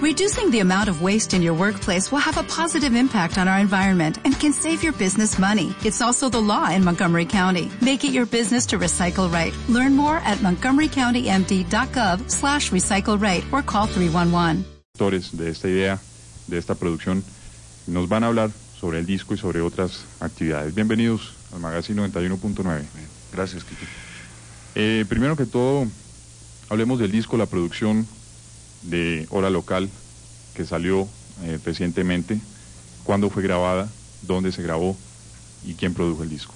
Reducing the amount of waste in your workplace will have a positive impact on our environment and can save your business money. It's also the law in Montgomery County. Make it your business to recycle right. Learn more at montgomerycountymd.gov slash recycle right or call 311. De esta idea, de esta producción, nos van a hablar sobre el disco y sobre otras actividades. Bienvenidos al Magazine 91.9. Gracias, Kiki. Eh, primero que todo, hablemos del disco, la producción de Hora Local, que salió eh, recientemente. ¿Cuándo fue grabada? ¿Dónde se grabó? ¿Y quién produjo el disco?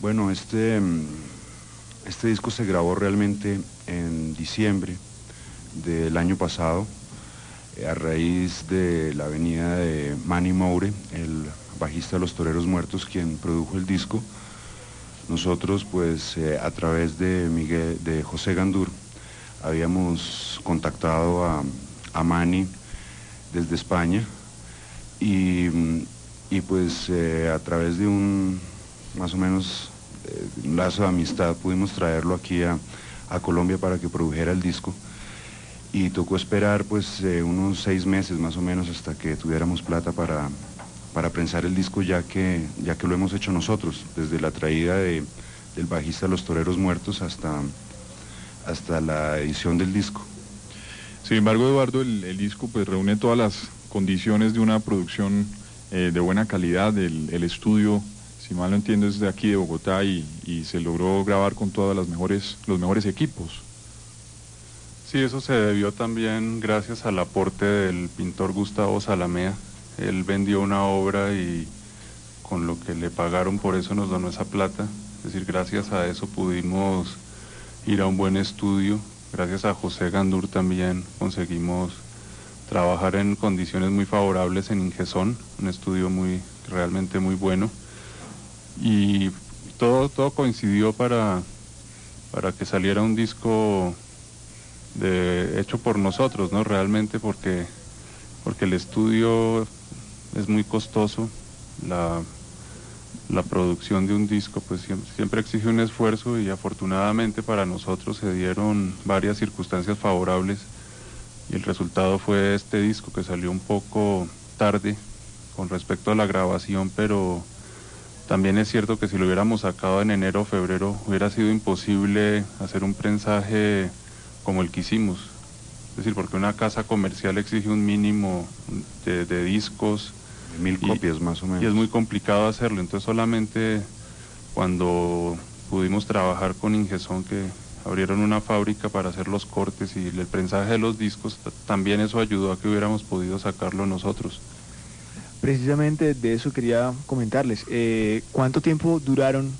Bueno, este, mm, este disco se grabó realmente en diciembre del año pasado, eh, a raíz de la venida de Manny Moure, el bajista de Los Toreros Muertos, quien produjo el disco. Nosotros, pues, eh, a través de, Miguel, de José Gandur, habíamos contactado a, a Manny desde España y, pues eh, a través de un, más o menos, un lazo de amistad pudimos traerlo aquí a, a Colombia para que produjera el disco. Y tocó esperar pues eh, unos seis meses más o menos hasta que tuviéramos plata para, para prensar el disco ya que, ya que lo hemos hecho nosotros, desde la traída de, del bajista Los Toreros Muertos hasta, hasta la edición del disco. Sin embargo, Eduardo, el, disco pues reúne todas las condiciones de una producción eh, de buena calidad, el, el, estudio, si mal no entiendo, es de aquí de Bogotá y, y se logró grabar con todos los mejores equipos. Sí, eso se debió también gracias al aporte del pintor Gustavo Salamea. Él vendió una obra y con lo que le pagaron por eso nos donó esa plata. Es decir, gracias a eso pudimos ir a un buen estudio. Gracias a José Gandur también conseguimos trabajar en condiciones muy favorables en Ingesón, un estudio muy realmente muy bueno. Y todo, todo coincidió para, para que saliera un disco de, hecho por nosotros, ¿no? Realmente porque, porque el estudio es muy costoso, la, la producción de un disco pues siempre, exige un esfuerzo y afortunadamente para nosotros se dieron varias circunstancias favorables y el resultado fue este disco que salió un poco tarde con respecto a la grabación, pero también es cierto que si lo hubiéramos sacado en enero o febrero hubiera sido imposible hacer un prensaje como el que hicimos. Es decir, porque una casa comercial exige un mínimo de, discos. Mil copias más o menos. Y es muy complicado hacerlo. Entonces solamente cuando pudimos trabajar con Ingesón que abrieron una fábrica para hacer los cortes y el prensaje de los discos, también eso ayudó a que hubiéramos podido sacarlo nosotros. Precisamente de eso quería comentarles. Eh, ¿Cuánto tiempo duraron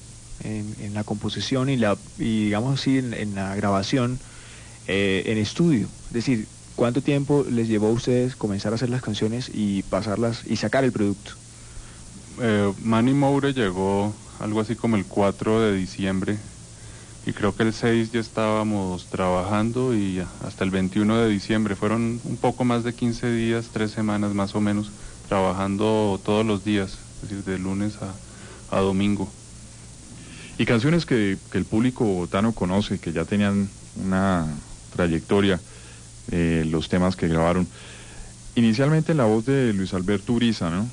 en, la composición y, la, y digamos así, en la grabación? Eh, en estudio. Es decir, ¿cuánto tiempo les llevó a ustedes comenzar a hacer las canciones y pasarlas y sacar el producto? Eh, Manny Moure llegó algo así como el 4 de diciembre y creo que el 6 ya estábamos trabajando y hasta el 21 de diciembre fueron un poco más de 15 días, tres semanas más o menos, trabajando todos los días, es decir, de lunes a, domingo. Y canciones que, que el público bogotano conoce, que ya tenían una trayectoria, eh, los temas que grabaron. Inicialmente la voz de Luis Alberto Uriza, ¿no?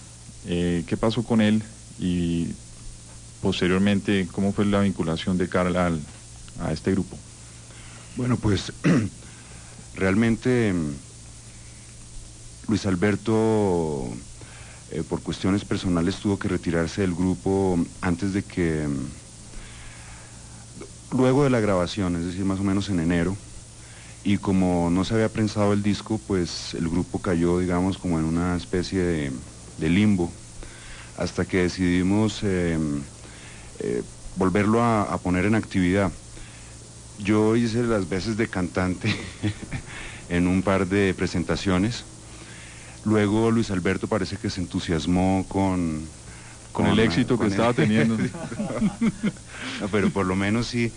Eh, ¿Qué pasó con él? Y posteriormente, ¿cómo fue la vinculación de Carla a este grupo? Bueno, pues realmente Luis Alberto, eh, por cuestiones personales, tuvo que retirarse del grupo antes de que, luego de la grabación, es decir, más o menos en enero, y como no se había prensado el disco, pues el grupo cayó, digamos, como en una especie de, limbo, hasta que decidimos em, eh, volverlo a, poner en actividad. Yo hice las veces de cantante en un par de presentaciones. Luego Luis Alberto parece que se entusiasmó con... Con, el éxito que estaba teniendo. pero por lo menos sí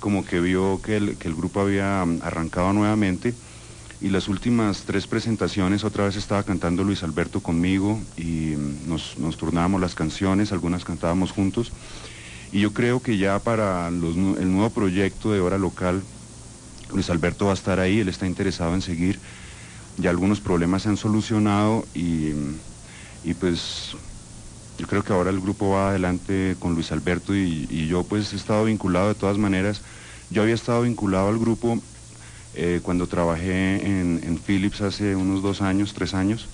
como que vio que el, grupo había mm, arrancado nuevamente. Y las últimas tres presentaciones otra vez estaba cantando Luis Alberto conmigo y mm, nos, nos turnábamos las canciones, algunas cantábamos juntos. Y yo creo que ya para el nuevo proyecto de Hora Local Luis Alberto va a estar ahí, él está interesado en seguir. Ya algunos problemas se han solucionado y, y pues yo creo que ahora el grupo va adelante con Luis Alberto y, yo pues he estado vinculado de todas maneras. Yo había estado vinculado al grupo eh, cuando trabajé en, Philips hace unos dos años, tres años.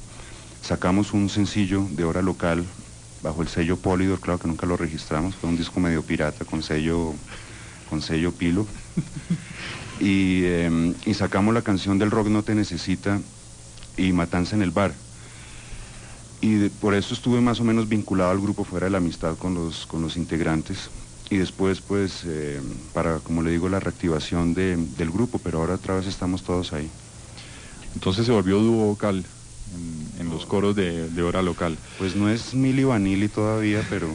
Sacamos un sencillo de hora local bajo el sello Polydor, claro que nunca lo registramos, fue un disco medio pirata con sello, con sello Pilo. Y, em, y sacamos la canción del rock No Te Necesita y Matanza en el Bar y por eso estuve más o menos vinculado al grupo fuera de la amistad con los, con los integrantes. Y después pues eh, para como le digo la reactivación del grupo pero ahora otra vez estamos todos ahí. Entonces se volvió dúo vocal en, los coros de, hora local. Pues no es Mili Vanilli todavía pero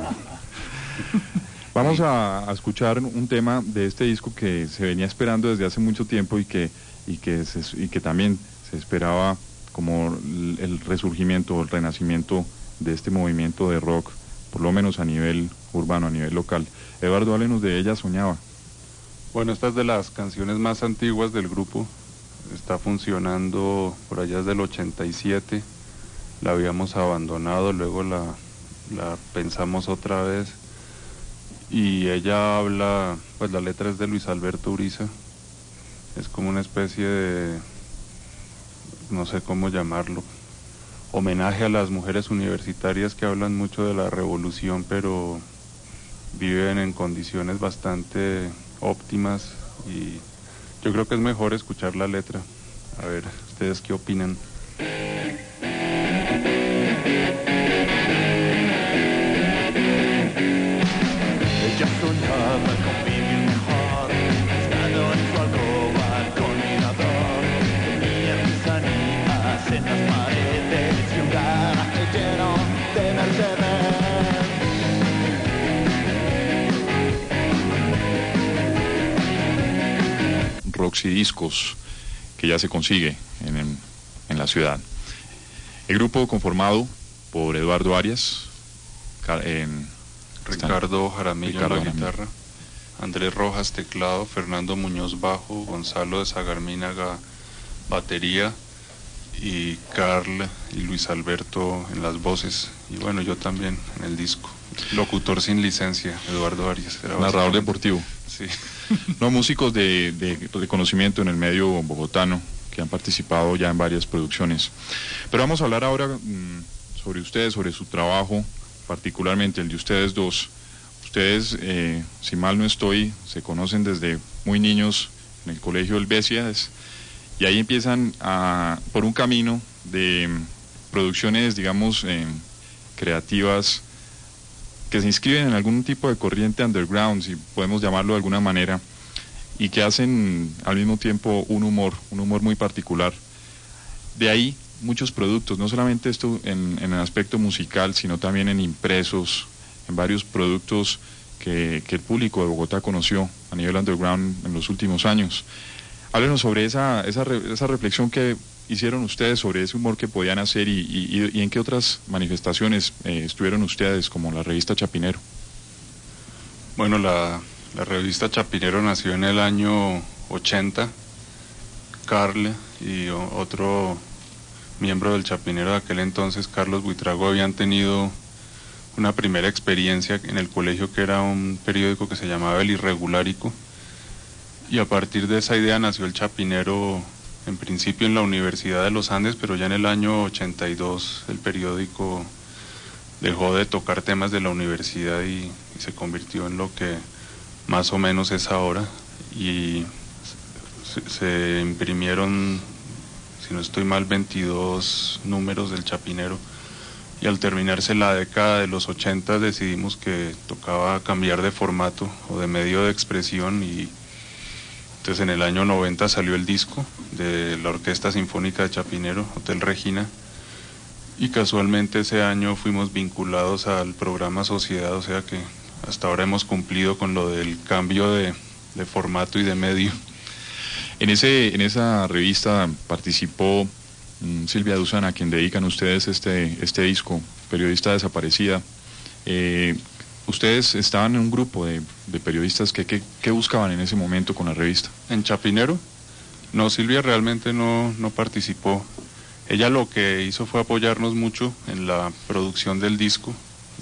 vamos a, escuchar un tema de este disco que se venía esperando desde hace mucho tiempo y que y que y que también se esperaba como el resurgimiento o el renacimiento de este movimiento de rock, por lo menos a nivel urbano, a nivel local. Eduardo, háblenos de ella, Soñaba. Bueno, esta es de las canciones más antiguas del grupo, está funcionando por allá desde el 87, la habíamos abandonado, luego la, la pensamos otra vez y ella habla, pues la letra es de Luis Alberto Uriza, es como una especie de no sé cómo llamarlo, homenaje a las mujeres universitarias que hablan mucho de la revolución, pero viven en condiciones bastante óptimas y yo creo que es mejor escuchar la letra. A ver, ¿ustedes qué opinan? Roxy Discos, que ya se consigue en, en, la ciudad. El grupo conformado por Eduardo Arias, en, Ricardo Jaramillo en la guitarra, Andrés Rojas teclado, Fernando Muñoz bajo, Gonzalo de Sagarminaga batería y Carl y Luis Alberto en las voces y bueno yo también en el disco. Locutor sin licencia, Eduardo Arias. Narrador deportivo. Sí. no, músicos de, de reconocimiento en el medio bogotano que han participado ya en varias producciones. Pero vamos a hablar ahora mm, sobre ustedes, sobre su trabajo, particularmente el de ustedes dos. Ustedes, eh, si mal no estoy, se conocen desde muy niños en el colegio Helvesias y ahí empiezan a, por un camino de mm, producciones, digamos, eh, creativas que se inscriben en algún tipo de corriente underground, si podemos llamarlo de alguna manera, y que hacen al mismo tiempo un humor, un humor muy particular. De ahí muchos productos, no solamente esto en, el aspecto musical, sino también en impresos, en varios productos que, que, el público de Bogotá conoció a nivel underground en los últimos años. Háblenos sobre esa, esa, esa reflexión que hicieron ustedes sobre ese humor que podían hacer y, en qué otras manifestaciones eh, estuvieron ustedes, como la revista Chapinero? Bueno, la, revista Chapinero nació en el año 80. Carle y otro miembro del Chapinero de aquel entonces, Carlos Buitrago, habían tenido una primera experiencia en el colegio que era un periódico que se llamaba El Irregulárico. Y a partir de esa idea nació el Chapinero en principio en la Universidad de los Andes, pero ya en el año 82 el periódico dejó de tocar temas de la universidad y, se convirtió en lo que más o menos es ahora. Y se, imprimieron, si no estoy mal, 22 números del Chapinero. Y al terminarse la década de los 80 decidimos que tocaba cambiar de formato o de medio de expresión y entonces en el año 90 salió el disco de la Orquesta Sinfónica de Chapinero, Hotel Regina, y casualmente ese año fuimos vinculados al programa Sociedad, o sea que hasta ahora hemos cumplido con lo del cambio de, formato y de medio. En, ese, en esa revista participó mm, Silvia Duzana, a quien dedican ustedes este, este disco, periodista desaparecida. Eh, Ustedes estaban en un grupo de, periodistas que, buscaban en ese momento con la revista. En Chapinero, no, Silvia realmente no, no participó. Ella lo que hizo fue apoyarnos mucho en la producción del disco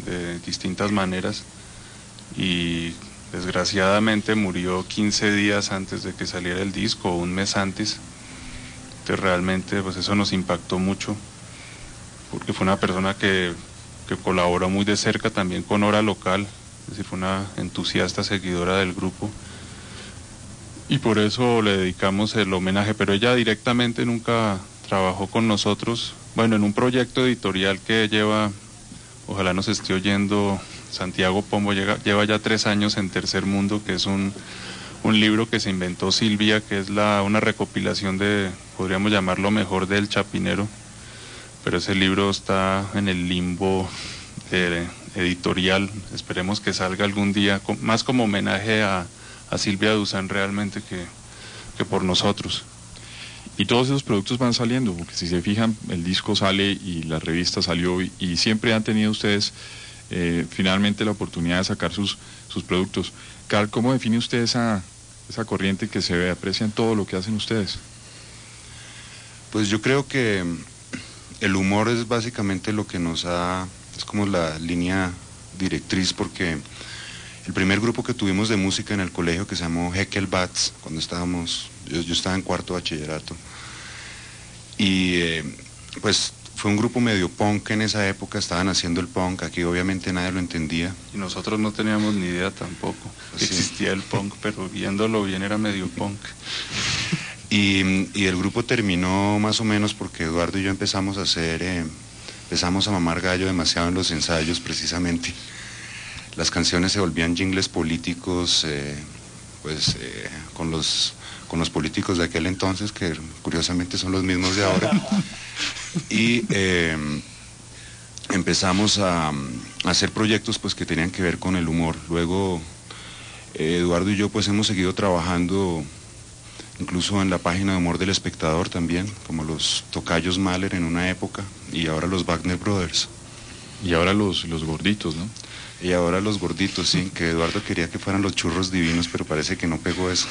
de distintas maneras y desgraciadamente murió 15 días antes de que saliera el disco un mes antes. Entonces realmente pues eso nos impactó mucho porque fue una persona que, que colaboró muy de cerca también con Hora Local, es decir, fue una entusiasta seguidora del grupo. Y por eso le dedicamos el homenaje, pero ella directamente nunca trabajó con nosotros, bueno, en un proyecto editorial que lleva, ojalá nos esté oyendo, Santiago Pombo lleva ya tres años en Tercer Mundo, que es un, un libro que se inventó Silvia, que es la, una recopilación de, podríamos llamarlo mejor, del Chapinero, pero ese libro está en el limbo editorial, esperemos que salga algún día, más como homenaje a, a Silvia Duzán realmente que, que por nosotros. Y todos esos productos van saliendo, porque si se fijan, el disco sale y la revista salió y, siempre han tenido ustedes eh, finalmente la oportunidad de sacar sus, sus productos. Carl, ¿cómo define usted esa, esa corriente que se ve, aprecia en todo lo que hacen ustedes? Pues yo creo que el humor es básicamente lo que nos ha, es como la línea directriz porque el primer grupo que tuvimos de música en el colegio que se llamó Heckel Bats, cuando estábamos, yo, estaba en cuarto bachillerato. Y eh, pues fue un grupo medio punk en esa época, estaban haciendo el punk, aquí obviamente nadie lo entendía. Y nosotros no teníamos ni idea tampoco. Existía el punk, pero viéndolo bien era medio punk. Y, el grupo terminó más o menos porque Eduardo y yo empezamos a hacer, eh, empezamos a mamar gallo demasiado en los ensayos precisamente las canciones se volvían jingles políticos, eh, pues eh, con, los, con los políticos de aquel entonces, que curiosamente son los mismos de ahora. y empezamos a, hacer proyectos pues, que tenían que ver con el humor. Luego Eduardo y yo pues hemos seguido trabajando incluso en la página de humor del espectador también, como los Tocayos Mahler en una época y ahora los Wagner Brothers. Y ahora los, los gorditos, ¿no? Y ahora los gorditos, sí, que Eduardo quería que fueran los churros divinos, pero parece que no pegó eso.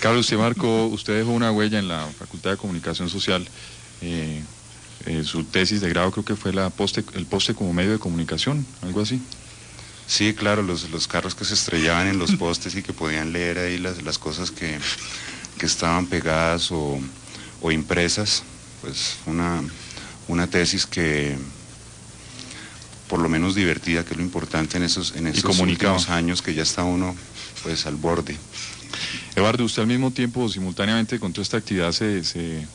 Carlos, usted marcó, usted dejó una huella en la Facultad de Comunicación Social. Eh, eh, su tesis de grado creo que fue la poste, el poste como medio de comunicación, algo así. Sí, claro, los, los carros que se estrellaban en los postes y que podían leer ahí las, las cosas que, que estaban pegadas o, o impresas, pues una, una tesis que por lo menos divertida, que es lo importante en esos, en esos últimos años que ya está uno pues al borde. Eduardo, usted al mismo tiempo, simultáneamente con toda esta actividad, se, eh,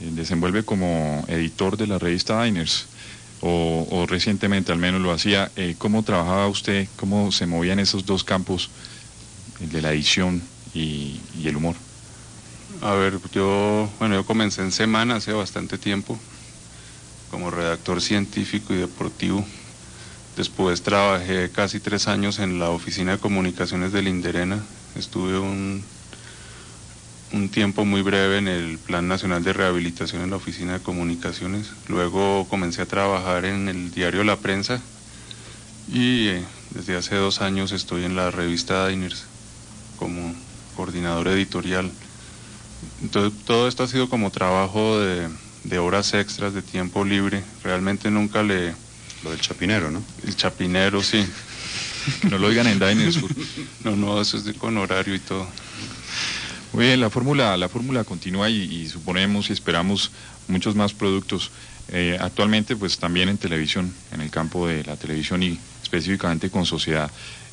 desenvuelve como editor de la revista Diners, o, recientemente al menos lo hacía. Eh, ¿Cómo trabajaba usted, cómo se movía en esos dos campos, el de la edición y, y el humor? A ver, yo, bueno, yo comencé en Semana hace bastante tiempo como redactor científico y deportivo Después trabajé casi tres años en la oficina de comunicaciones de Linderena. Estuve un, un tiempo muy breve en el Plan Nacional de Rehabilitación en la oficina de comunicaciones. Luego comencé a trabajar en el diario La Prensa y eh, desde hace dos años estoy en la revista Diners como coordinador editorial. Entonces todo esto ha sido como trabajo de, de horas extras, de tiempo libre. Realmente nunca le lo del chapinero, ¿no? El chapinero, sí. no lo digan en Diners No, no, eso es de con horario y todo. Muy bien, la fórmula, la fórmula continúa y, suponemos y esperamos muchos más productos. Eh, actualmente, pues también en televisión, en el campo de la televisión y específicamente con sociedad.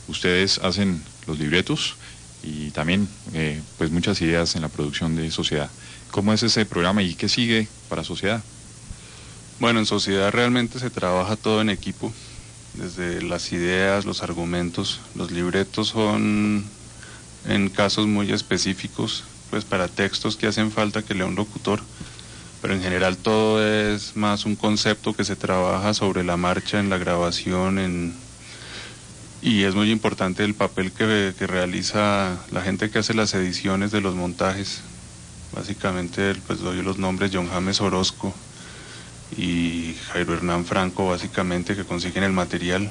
Ustedes hacen los libretos y también eh, pues muchas ideas en la producción de sociedad. ¿Cómo es ese programa y qué sigue para sociedad? Bueno, en sociedad realmente se trabaja todo en equipo, desde las ideas, los argumentos, los libretos son en casos muy específicos, pues para textos que hacen falta que lea un locutor, pero en general todo es más un concepto que se trabaja sobre la marcha en la grabación en, y es muy importante el papel que, que realiza la gente que hace las ediciones de los montajes. Básicamente pues doy los nombres John James Orozco, y Jairo Hernán Franco básicamente que consiguen el material.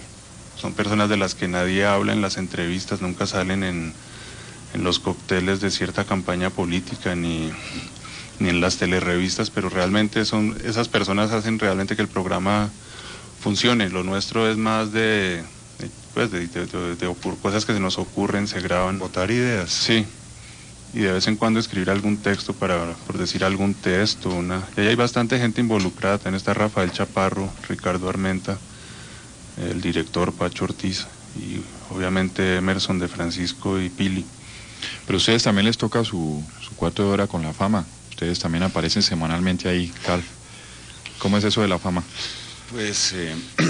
Son personas de las que nadie habla en las entrevistas, nunca salen en, en los cócteles de cierta campaña política ni, ni en las telerevistas, pero realmente son esas personas hacen realmente que el programa funcione. Lo nuestro es más de, pues de, cosas que se nos ocurren, se graban. Votar ideas. Sí. Y de vez en cuando escribir algún texto para, por decir algún texto. Una... Y ahí hay bastante gente involucrada. También está Rafael Chaparro, Ricardo Armenta, el director Pacho Ortiz y obviamente Emerson de Francisco y Pili. Pero a ustedes también les toca su, su cuarto de hora con la fama. Ustedes también aparecen semanalmente ahí, Carl. ¿Cómo es eso de la fama? Pues, eh,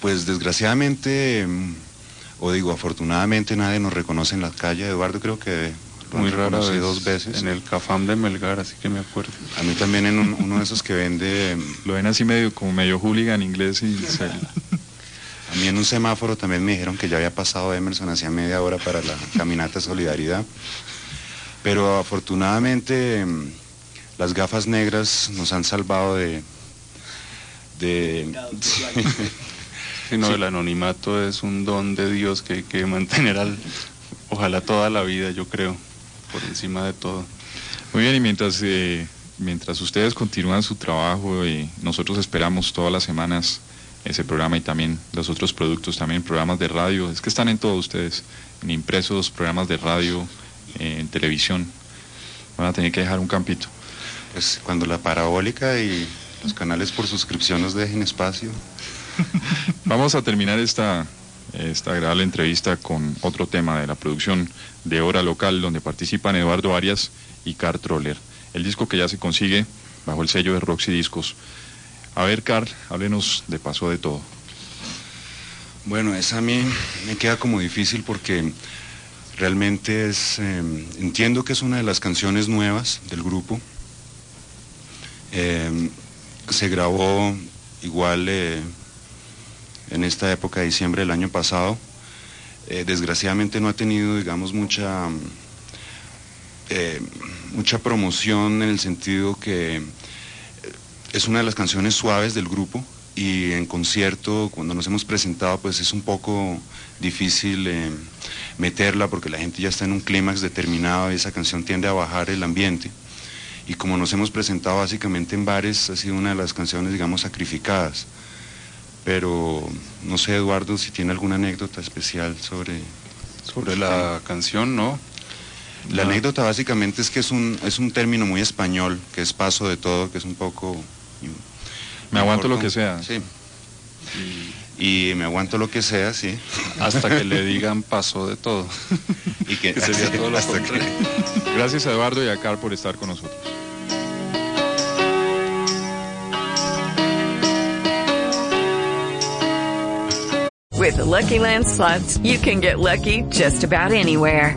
pues desgraciadamente, mm, o digo afortunadamente, nadie nos reconoce en la calle. Eduardo creo que muy rara vez dos veces. En el Cafam de Melgar, así que me acuerdo. A mí también en uno de esos que vende... Lo ven así medio como medio hooligan inglés y... A mí en un semáforo también me dijeron que ya había pasado Emerson hacía media hora para la caminata Solidaridad. Pero afortunadamente las gafas negras nos han salvado de... de no, el anonimato es un don de Dios que hay que mantener al, ojalá toda la vida, yo creo, por encima de todo. Muy bien, y mientras, eh, mientras ustedes continúan su trabajo, y nosotros esperamos todas las semanas ese programa y también los otros productos, también programas de radio, es que están en todos ustedes, en impresos, programas de radio, en televisión. Van a tener que dejar un campito. Pues cuando la parabólica y los canales por suscripción nos dejen espacio. Vamos a terminar esta, esta agradable entrevista con otro tema de la producción de Hora Local, donde participan Eduardo Arias y Car Troller. El disco que ya se consigue bajo el sello de Roxy Discos. A ver, Carl, háblenos de Paso de Todo. Bueno, esa a mí me queda como difícil porque realmente es, em, entiendo que es una de las canciones nuevas del grupo. Em, se grabó igual eh, en esta época de diciembre del año pasado. Eh, desgraciadamente no ha tenido, digamos, mucha, eh, mucha promoción en el sentido que es una de las canciones suaves del grupo y en concierto, cuando nos hemos presentado, pues es un poco difícil eh, meterla porque la gente ya está en un clímax determinado y esa canción tiende a bajar el ambiente. Y como nos hemos presentado básicamente en bares, ha sido una de las canciones, digamos, sacrificadas. Pero no sé, Eduardo, si tiene alguna anécdota especial sobre... Sobre la canción, ¿no? La anécdota básicamente es que es un, es un término muy español, que es paso de todo, que es un poco me aguanto lo que sea. Sí. Y, me aguanto lo que sea, sí. Hasta que le digan paso de todo. y que, sería todo lo Gracias a Eduardo y a Carl por estar con nosotros. With the Lucky Land slots, you can get lucky just about anywhere.